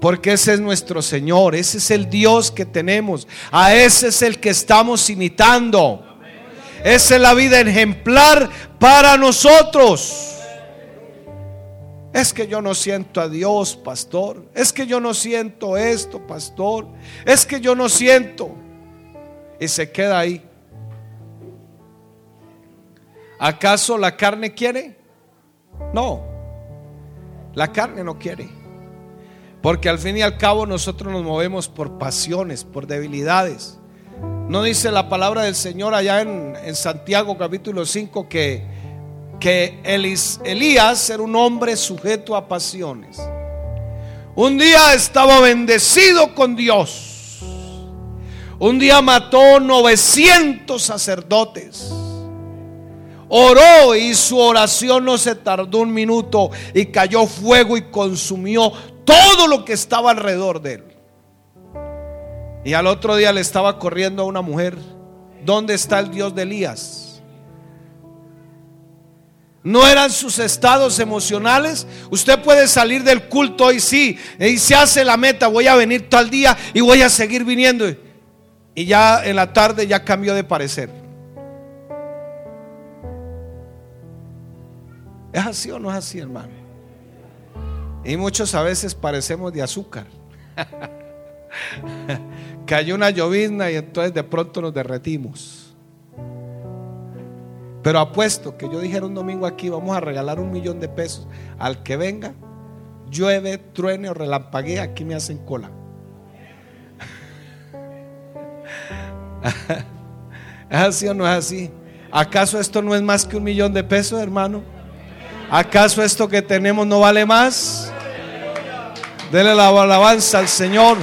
Porque ese es nuestro Señor, ese es el Dios que tenemos, a ese es el que estamos imitando. Esa es la vida ejemplar para nosotros. Es que yo no siento a Dios, pastor. Es que yo no siento esto, pastor. Es que yo no siento. Y se queda ahí. ¿Acaso la carne quiere? No. La carne no quiere. Porque al fin y al cabo nosotros nos movemos por pasiones, por debilidades. ¿No dice la palabra del Señor allá en, Santiago capítulo 5 que, que Elías era un hombre sujeto a pasiones? Un día estaba bendecido con Dios. Un día mató 900 sacerdotes. Oró y su oración no se tardó un minuto y cayó fuego y consumió todo lo que estaba alrededor de él. Y al otro día le estaba corriendo a una mujer. ¿Dónde está el Dios de Elías? No eran sus estados emocionales. Usted puede salir del culto hoy sí. Y se hace la meta. Voy a venir tal día y voy a seguir viniendo. Y ya en la tarde ya cambió de parecer. ¿Es así o no es así, hermano? Y muchos a veces parecemos de azúcar. *laughs* Cayó una llovizna y entonces de pronto nos derretimos. Pero apuesto que yo dijera un domingo aquí, vamos a regalar un millón de pesos al que venga, llueve, truene o relampaguee, aquí me hacen cola. *laughs* ¿Es así o no es así? ¿Acaso esto no es más que un millón de pesos, hermano? ¿Acaso esto que tenemos no vale más? Dele la alabanza al Señor.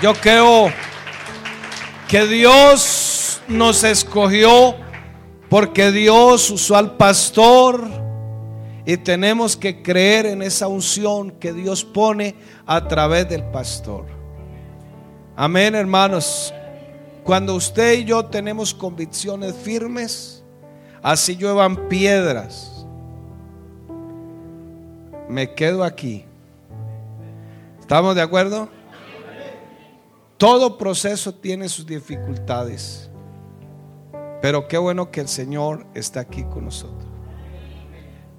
Yo creo que Dios nos escogió porque Dios usó al pastor y tenemos que creer en esa unción que Dios pone a través del pastor. Amén, hermanos. Cuando usted y yo tenemos convicciones firmes, así lluevan piedras, me quedo aquí. ¿Estamos de acuerdo? Todo proceso tiene sus dificultades. Pero qué bueno que el Señor está aquí con nosotros.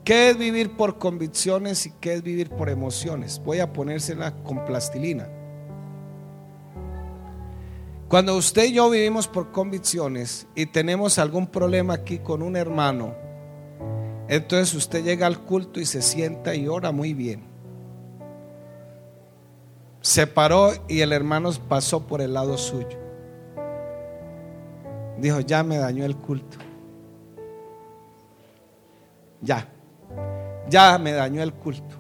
¿Qué es vivir por convicciones y qué es vivir por emociones? Voy a ponérsela con plastilina. Cuando usted y yo vivimos por convicciones y tenemos algún problema aquí con un hermano, entonces usted llega al culto y se sienta y ora muy bien se paró y el hermano pasó por el lado suyo. Dijo, ya me dañó el culto. Ya, ya me dañó el culto.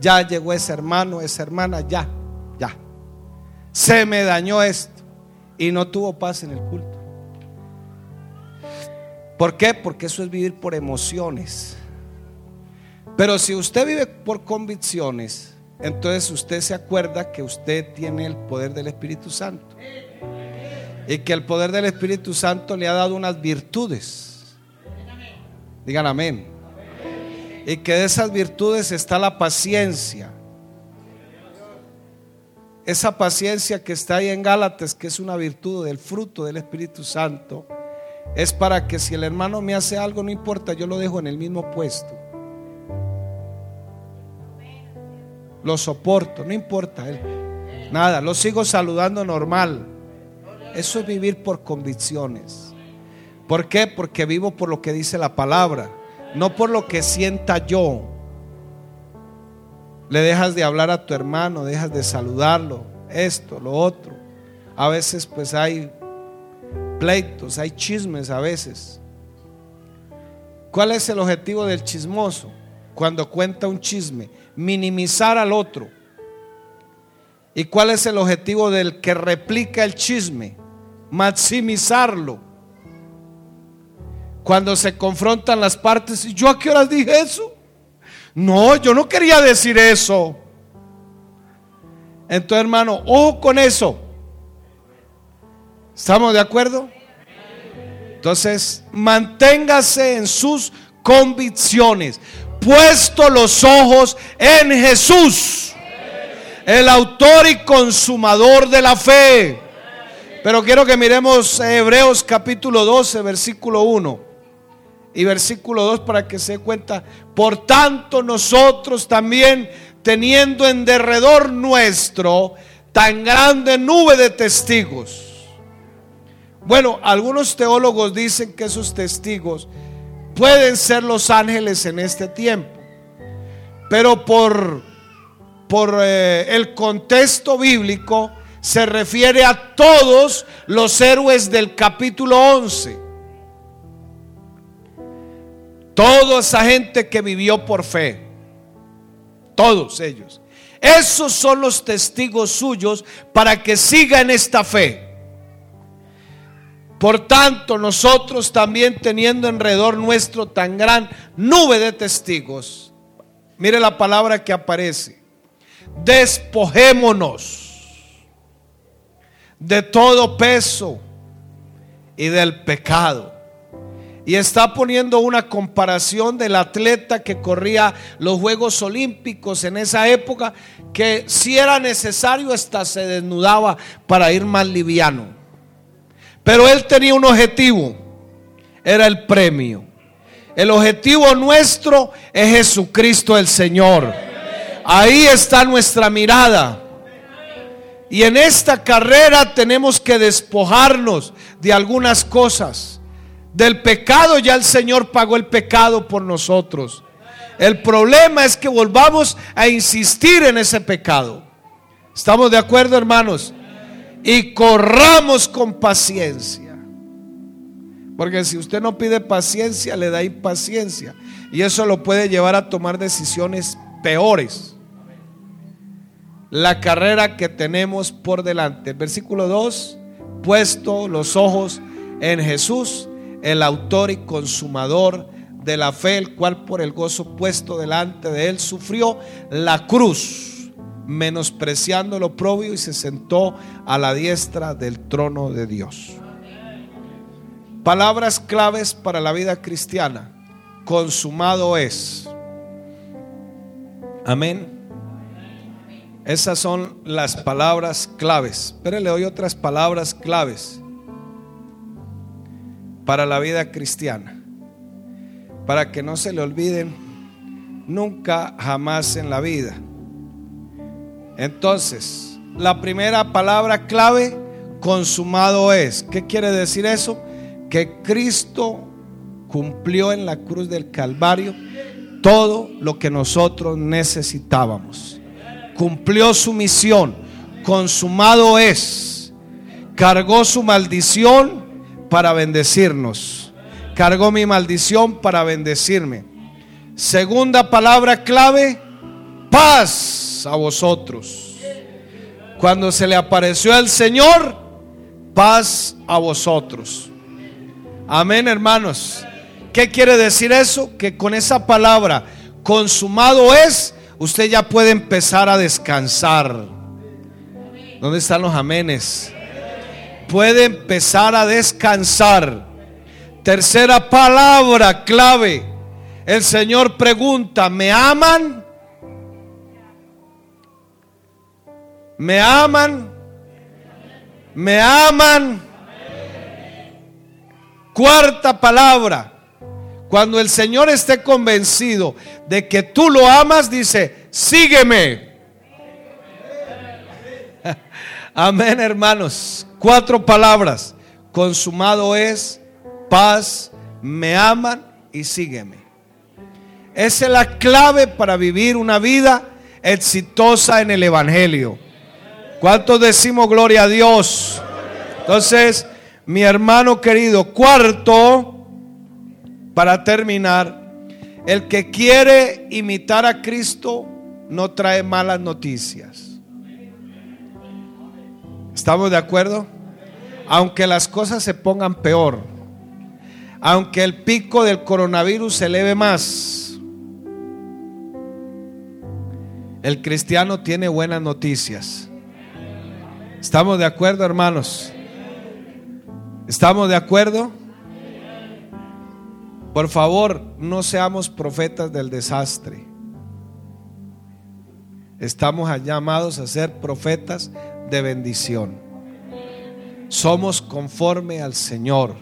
Ya llegó ese hermano, esa hermana, ya, ya. Se me dañó esto. Y no tuvo paz en el culto. ¿Por qué? Porque eso es vivir por emociones. Pero si usted vive por convicciones, entonces usted se acuerda que usted tiene el poder del Espíritu Santo. Y que el poder del Espíritu Santo le ha dado unas virtudes. Digan amén. Y que de esas virtudes está la paciencia. Esa paciencia que está ahí en Gálatas, que es una virtud del fruto del Espíritu Santo, es para que si el hermano me hace algo, no importa, yo lo dejo en el mismo puesto. Lo soporto, no importa. Nada, lo sigo saludando normal. Eso es vivir por convicciones. ¿Por qué? Porque vivo por lo que dice la palabra, no por lo que sienta yo. Le dejas de hablar a tu hermano, dejas de saludarlo, esto, lo otro. A veces pues hay pleitos, hay chismes a veces. ¿Cuál es el objetivo del chismoso cuando cuenta un chisme? minimizar al otro. ¿Y cuál es el objetivo del que replica el chisme? Maximizarlo. Cuando se confrontan las partes, ¿y yo a qué horas dije eso? No, yo no quería decir eso. Entonces, hermano, ojo con eso. ¿Estamos de acuerdo? Entonces, manténgase en sus convicciones puesto los ojos en Jesús, el autor y consumador de la fe. Pero quiero que miremos Hebreos capítulo 12, versículo 1 y versículo 2 para que se dé cuenta. Por tanto, nosotros también, teniendo en derredor nuestro tan grande nube de testigos. Bueno, algunos teólogos dicen que esos testigos pueden ser los ángeles en este tiempo. Pero por, por eh, el contexto bíblico se refiere a todos los héroes del capítulo 11. Toda esa gente que vivió por fe. Todos ellos. Esos son los testigos suyos para que sigan esta fe. Por tanto, nosotros también teniendo alrededor nuestro tan gran nube de testigos, mire la palabra que aparece, despojémonos de todo peso y del pecado. Y está poniendo una comparación del atleta que corría los Juegos Olímpicos en esa época, que si era necesario hasta se desnudaba para ir más liviano. Pero él tenía un objetivo, era el premio. El objetivo nuestro es Jesucristo el Señor. Ahí está nuestra mirada. Y en esta carrera tenemos que despojarnos de algunas cosas. Del pecado ya el Señor pagó el pecado por nosotros. El problema es que volvamos a insistir en ese pecado. ¿Estamos de acuerdo, hermanos? Y corramos con paciencia. Porque si usted no pide paciencia, le da impaciencia. Y eso lo puede llevar a tomar decisiones peores la carrera que tenemos por delante. versículo 2, puesto los ojos en Jesús, el autor y consumador de la fe, el cual por el gozo puesto delante de él sufrió la cruz, menospreciando lo propio y se sentó a la diestra del trono de Dios. Palabras claves para la vida cristiana. Consumado es. Amén. Esas son las palabras claves. Pero le doy otras palabras claves para la vida cristiana. Para que no se le olviden nunca, jamás en la vida. Entonces, la primera palabra clave, consumado es. ¿Qué quiere decir eso? Que Cristo cumplió en la cruz del Calvario todo lo que nosotros necesitábamos cumplió su misión, consumado es, cargó su maldición para bendecirnos, cargó mi maldición para bendecirme. Segunda palabra clave, paz a vosotros. Cuando se le apareció el Señor, paz a vosotros. Amén, hermanos. ¿Qué quiere decir eso? Que con esa palabra, consumado es, usted ya puede empezar a descansar. ¿Dónde están los amenes? Puede empezar a descansar. Tercera palabra clave. El Señor pregunta, ¿me aman? ¿Me aman? ¿Me aman? Cuarta palabra. Cuando el Señor esté convencido de que tú lo amas, dice, sígueme. *laughs* Amén, hermanos. Cuatro palabras. Consumado es, paz, me aman y sígueme. Esa es la clave para vivir una vida exitosa en el Evangelio. ¿Cuántos decimos gloria a Dios? Entonces, mi hermano querido, cuarto, para terminar, el que quiere imitar a Cristo no trae malas noticias. ¿Estamos de acuerdo? Aunque las cosas se pongan peor, aunque el pico del coronavirus se eleve más, el cristiano tiene buenas noticias. ¿Estamos de acuerdo, hermanos? ¿Estamos de acuerdo? Por favor, no seamos profetas del desastre. Estamos llamados a ser profetas de bendición. Somos conforme al Señor.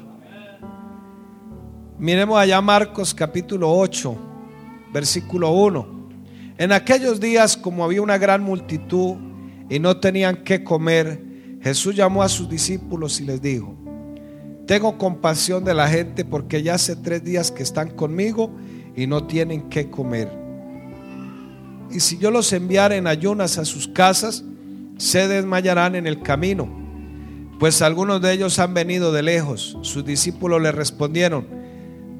Miremos allá Marcos capítulo 8, versículo 1. En aquellos días, como había una gran multitud y no tenían qué comer, Jesús llamó a sus discípulos y les dijo, tengo compasión de la gente porque ya hace tres días que están conmigo y no tienen qué comer. Y si yo los enviara en ayunas a sus casas, se desmayarán en el camino, pues algunos de ellos han venido de lejos. Sus discípulos le respondieron,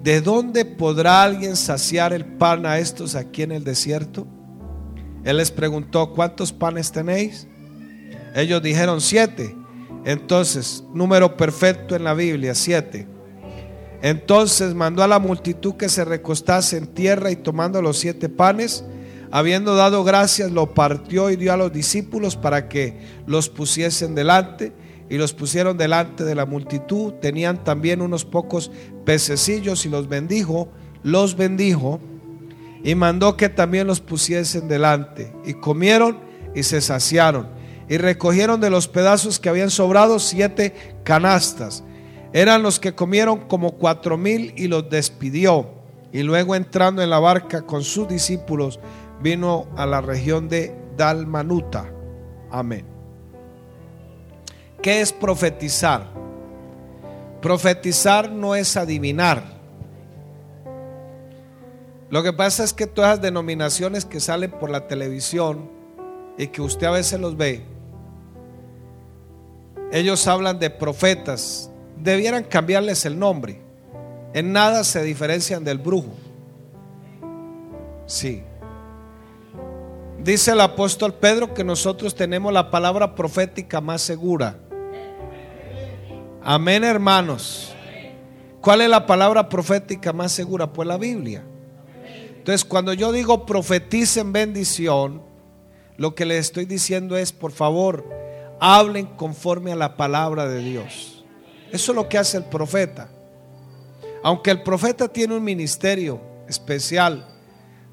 ¿de dónde podrá alguien saciar el pan a estos aquí en el desierto? Él les preguntó, ¿cuántos panes tenéis? Ellos dijeron siete. Entonces, número perfecto en la Biblia, siete. Entonces mandó a la multitud que se recostase en tierra y tomando los siete panes, habiendo dado gracias, lo partió y dio a los discípulos para que los pusiesen delante. Y los pusieron delante de la multitud. Tenían también unos pocos pececillos y los bendijo, los bendijo y mandó que también los pusiesen delante. Y comieron y se saciaron y recogieron de los pedazos que habían sobrado siete canastas. Eran los que comieron como cuatro mil y los despidió. Y luego entrando en la barca con sus discípulos, vino a la región de Dalmanuta. Amén. ¿Qué es profetizar? Profetizar no es adivinar. Lo que pasa es que todas las denominaciones que salen por la televisión y que usted a veces los ve, ellos hablan de profetas. Debieran cambiarles el nombre. En nada se diferencian del brujo. Sí. Dice el apóstol Pedro que nosotros tenemos la palabra profética más segura. Amén, hermanos. ¿Cuál es la palabra profética más segura? Pues la Biblia. Entonces, cuando yo digo profeticen bendición, lo que les estoy diciendo es, por favor, hablen conforme a la palabra de Dios. Eso es lo que hace el profeta. Aunque el profeta tiene un ministerio especial,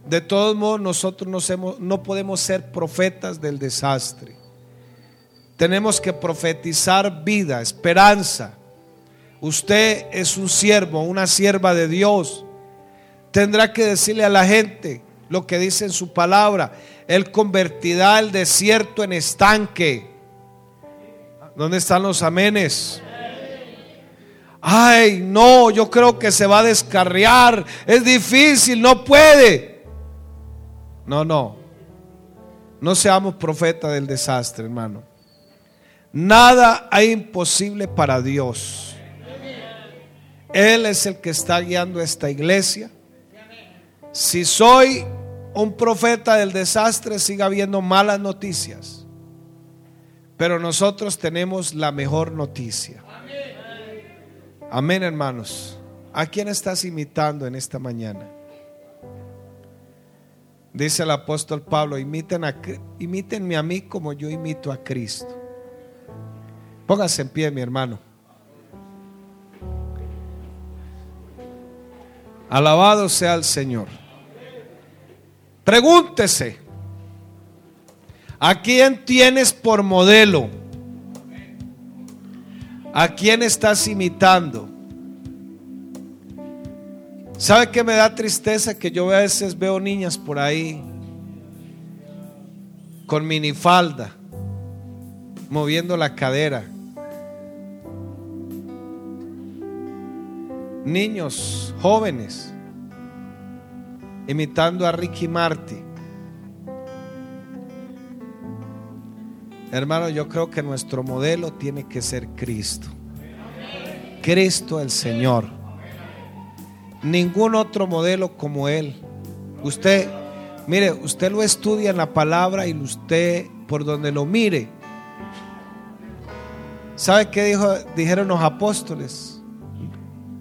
de todos modos, nosotros no podemos ser profetas del desastre. Tenemos que profetizar vida, esperanza. Usted es un siervo, una sierva de Dios. Tendrá que decirle a la gente lo que dice en su palabra. Él convertirá el desierto en estanque. ¿Dónde están los amenes? Ay, no, yo creo que se va a descarriar. Es difícil, no puede. No, no. No seamos profetas del desastre, hermano. Nada hay imposible para Dios. Él es el que está guiando esta iglesia. Si soy un profeta del desastre, siga habiendo malas noticias. Pero nosotros tenemos la mejor noticia. Amén, hermanos. ¿A quién estás imitando en esta mañana? Dice el apóstol Pablo, imiten a, imítenme a mí como yo imito a Cristo. Póngase en pie, mi hermano. Alabado sea el Señor. Pregúntese, ¿a quién tienes por modelo? ¿A quién estás imitando? ¿Sabe qué me da tristeza? Que yo a veces veo niñas por ahí con minifalda, moviendo la cadera. Niños jóvenes imitando a Ricky Marty. Hermano, yo creo que nuestro modelo tiene que ser Cristo. Cristo el Señor ningún otro modelo como Él. Usted, mire, usted lo estudia en la palabra y usted por donde lo mire. ¿Sabe qué dijo, dijeron los apóstoles?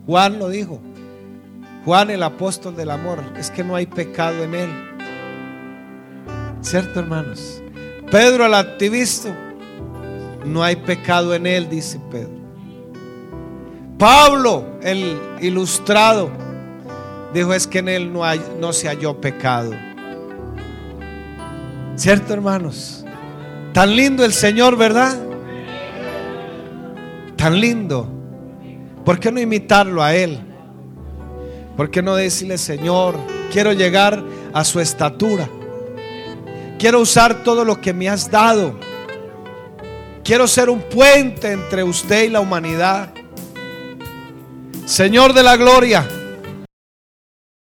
Juan lo dijo. Juan el apóstol del amor. Es que no hay pecado en él. ¿Cierto, hermanos? Pedro el activista. No hay pecado en él, dice Pedro. Pablo el ilustrado Dijo, es que en Él no, hay, no se halló pecado. ¿Cierto, hermanos? Tan lindo el Señor, ¿verdad? Tan lindo. ¿Por qué no imitarlo a Él? ¿Por qué no decirle, Señor, quiero llegar a su estatura? Quiero usar todo lo que me has dado. Quiero ser un puente entre usted y la humanidad. Señor de la gloria.